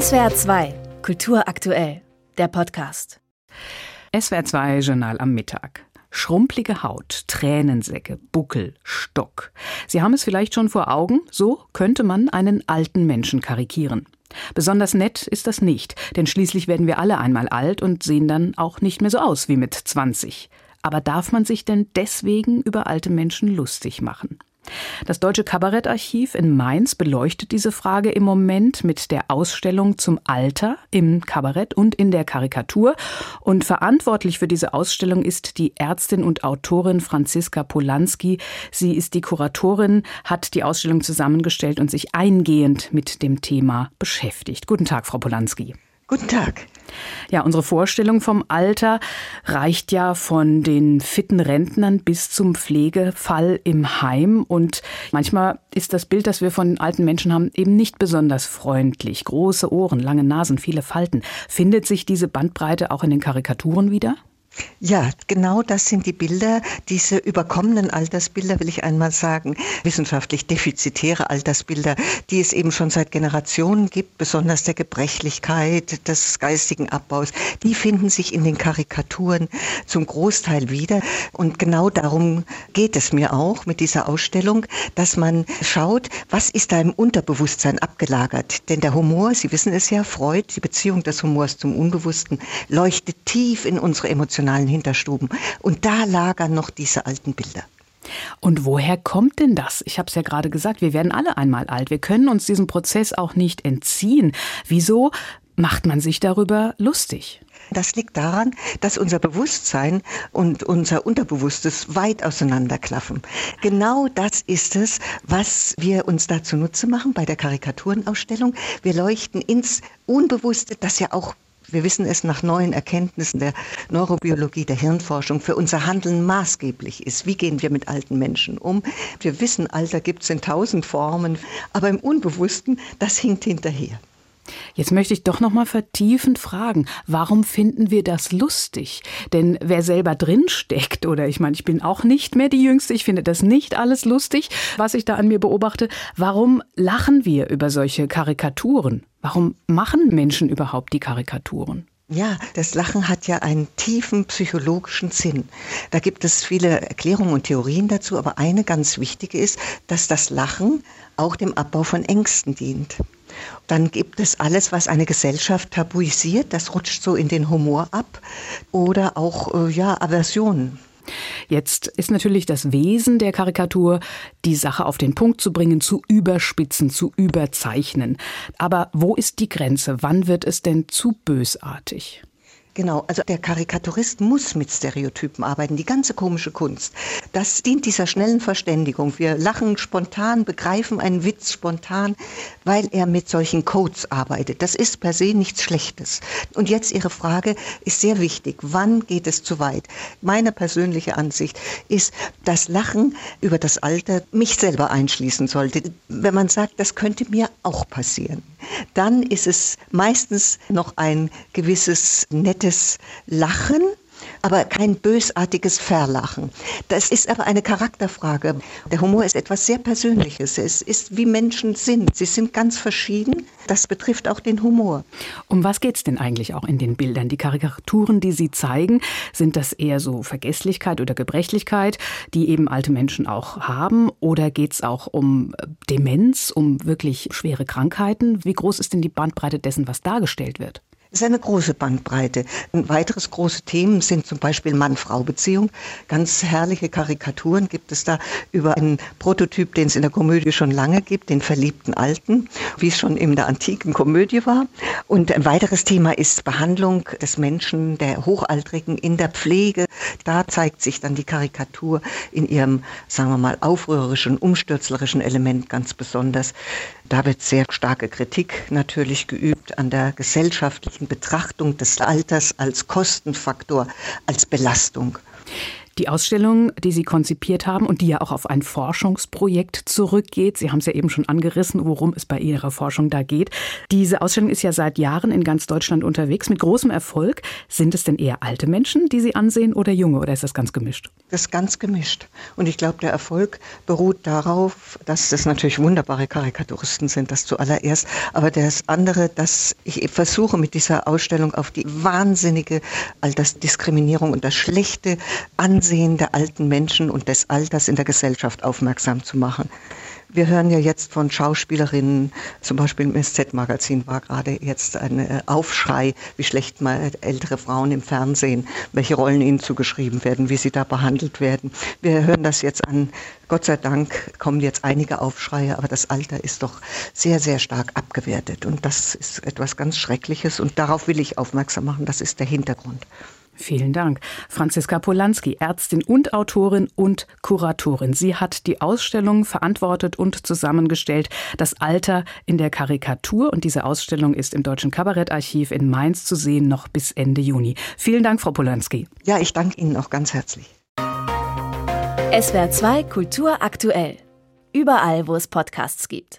SWR 2, Kultur aktuell, der Podcast. SWR 2 Journal am Mittag. Schrumpelige Haut, Tränensäcke, Buckel, Stock. Sie haben es vielleicht schon vor Augen, so könnte man einen alten Menschen karikieren. Besonders nett ist das nicht, denn schließlich werden wir alle einmal alt und sehen dann auch nicht mehr so aus wie mit 20. Aber darf man sich denn deswegen über alte Menschen lustig machen? Das Deutsche Kabarettarchiv in Mainz beleuchtet diese Frage im Moment mit der Ausstellung zum Alter im Kabarett und in der Karikatur. Und verantwortlich für diese Ausstellung ist die Ärztin und Autorin Franziska Polanski. Sie ist die Kuratorin, hat die Ausstellung zusammengestellt und sich eingehend mit dem Thema beschäftigt. Guten Tag, Frau Polanski. Guten Tag. Ja, unsere Vorstellung vom Alter reicht ja von den fitten Rentnern bis zum Pflegefall im Heim. Und manchmal ist das Bild, das wir von alten Menschen haben, eben nicht besonders freundlich. Große Ohren, lange Nasen, viele Falten. Findet sich diese Bandbreite auch in den Karikaturen wieder? Ja, genau das sind die Bilder, diese überkommenen Altersbilder, will ich einmal sagen, wissenschaftlich defizitäre Altersbilder, die es eben schon seit Generationen gibt, besonders der Gebrechlichkeit, des geistigen Abbaus, die finden sich in den Karikaturen zum Großteil wieder. Und genau darum geht es mir auch mit dieser Ausstellung, dass man schaut, was ist da im Unterbewusstsein abgelagert. Denn der Humor, Sie wissen es ja, Freud, die Beziehung des Humors zum Unbewussten, leuchtet tief in unsere Emotionen emotionalen Hinterstuben. Und da lagern noch diese alten Bilder. Und woher kommt denn das? Ich habe es ja gerade gesagt, wir werden alle einmal alt. Wir können uns diesem Prozess auch nicht entziehen. Wieso macht man sich darüber lustig? Das liegt daran, dass unser Bewusstsein und unser Unterbewusstes weit auseinanderklaffen. Genau das ist es, was wir uns da zunutze machen bei der Karikaturenausstellung. Wir leuchten ins Unbewusste, das ja auch wir wissen es nach neuen Erkenntnissen der Neurobiologie, der Hirnforschung, für unser Handeln maßgeblich ist. Wie gehen wir mit alten Menschen um? Wir wissen, Alter gibt es in tausend Formen, aber im Unbewussten, das hinkt hinterher. Jetzt möchte ich doch noch mal vertiefend fragen, warum finden wir das lustig? Denn wer selber drin steckt oder ich meine, ich bin auch nicht mehr die jüngste, ich finde das nicht alles lustig, was ich da an mir beobachte, warum lachen wir über solche Karikaturen? Warum machen Menschen überhaupt die Karikaturen? Ja, das Lachen hat ja einen tiefen psychologischen Sinn. Da gibt es viele Erklärungen und Theorien dazu, aber eine ganz wichtige ist, dass das Lachen auch dem Abbau von Ängsten dient. Dann gibt es alles, was eine Gesellschaft tabuisiert, das rutscht so in den Humor ab oder auch äh, ja Aversionen. Jetzt ist natürlich das Wesen der Karikatur, die Sache auf den Punkt zu bringen, zu überspitzen, zu überzeichnen. Aber wo ist die Grenze? Wann wird es denn zu bösartig? Genau, also der Karikaturist muss mit Stereotypen arbeiten, die ganze komische Kunst. Das dient dieser schnellen Verständigung. Wir lachen spontan, begreifen einen Witz spontan, weil er mit solchen Codes arbeitet. Das ist per se nichts Schlechtes. Und jetzt Ihre Frage ist sehr wichtig. Wann geht es zu weit? Meine persönliche Ansicht ist, dass Lachen über das Alter mich selber einschließen sollte. Wenn man sagt, das könnte mir auch passieren, dann ist es meistens noch ein gewisses nettes Lachen, aber kein bösartiges Verlachen. Das ist aber eine Charakterfrage. Der Humor ist etwas sehr Persönliches. Es ist wie Menschen sind. Sie sind ganz verschieden. Das betrifft auch den Humor. Um was geht es denn eigentlich auch in den Bildern? Die Karikaturen, die Sie zeigen, sind das eher so Vergesslichkeit oder Gebrechlichkeit, die eben alte Menschen auch haben? Oder geht es auch um Demenz, um wirklich schwere Krankheiten? Wie groß ist denn die Bandbreite dessen, was dargestellt wird? Ist eine große Bandbreite. Ein weiteres große Themen sind zum Beispiel Mann-Frau-Beziehung. Ganz herrliche Karikaturen gibt es da über einen Prototyp, den es in der Komödie schon lange gibt, den verliebten Alten, wie es schon in der antiken Komödie war. Und ein weiteres Thema ist Behandlung des Menschen, der Hochaltrigen in der Pflege. Da zeigt sich dann die Karikatur in ihrem, sagen wir mal, aufrührerischen, umstürzlerischen Element ganz besonders. Da wird sehr starke Kritik natürlich geübt an der gesellschaftlichen Betrachtung des Alters als Kostenfaktor, als Belastung. Die Ausstellung, die Sie konzipiert haben und die ja auch auf ein Forschungsprojekt zurückgeht, Sie haben es ja eben schon angerissen, worum es bei Ihrer Forschung da geht. Diese Ausstellung ist ja seit Jahren in ganz Deutschland unterwegs mit großem Erfolg. Sind es denn eher alte Menschen, die Sie ansehen oder junge oder ist das ganz gemischt? Das ist ganz gemischt. Und ich glaube, der Erfolg beruht darauf, dass das natürlich wunderbare Karikaturisten sind, das zuallererst. Aber das andere, dass ich versuche mit dieser Ausstellung auf die wahnsinnige Altersdiskriminierung und das schlechte Ansehen der alten Menschen und des Alters in der Gesellschaft aufmerksam zu machen. Wir hören ja jetzt von Schauspielerinnen, zum Beispiel im SZ-Magazin war gerade jetzt ein äh, Aufschrei, wie schlecht mal ältere Frauen im Fernsehen, welche Rollen ihnen zugeschrieben werden, wie sie da behandelt werden. Wir hören das jetzt an. Gott sei Dank kommen jetzt einige Aufschreie, aber das Alter ist doch sehr, sehr stark abgewertet. Und das ist etwas ganz Schreckliches und darauf will ich aufmerksam machen. Das ist der Hintergrund. Vielen Dank. Franziska Polanski, Ärztin und Autorin und Kuratorin. Sie hat die Ausstellung verantwortet und zusammengestellt. Das Alter in der Karikatur. Und diese Ausstellung ist im Deutschen Kabarettarchiv in Mainz zu sehen, noch bis Ende Juni. Vielen Dank, Frau Polanski. Ja, ich danke Ihnen auch ganz herzlich. SWR 2 Kultur aktuell. Überall, wo es Podcasts gibt.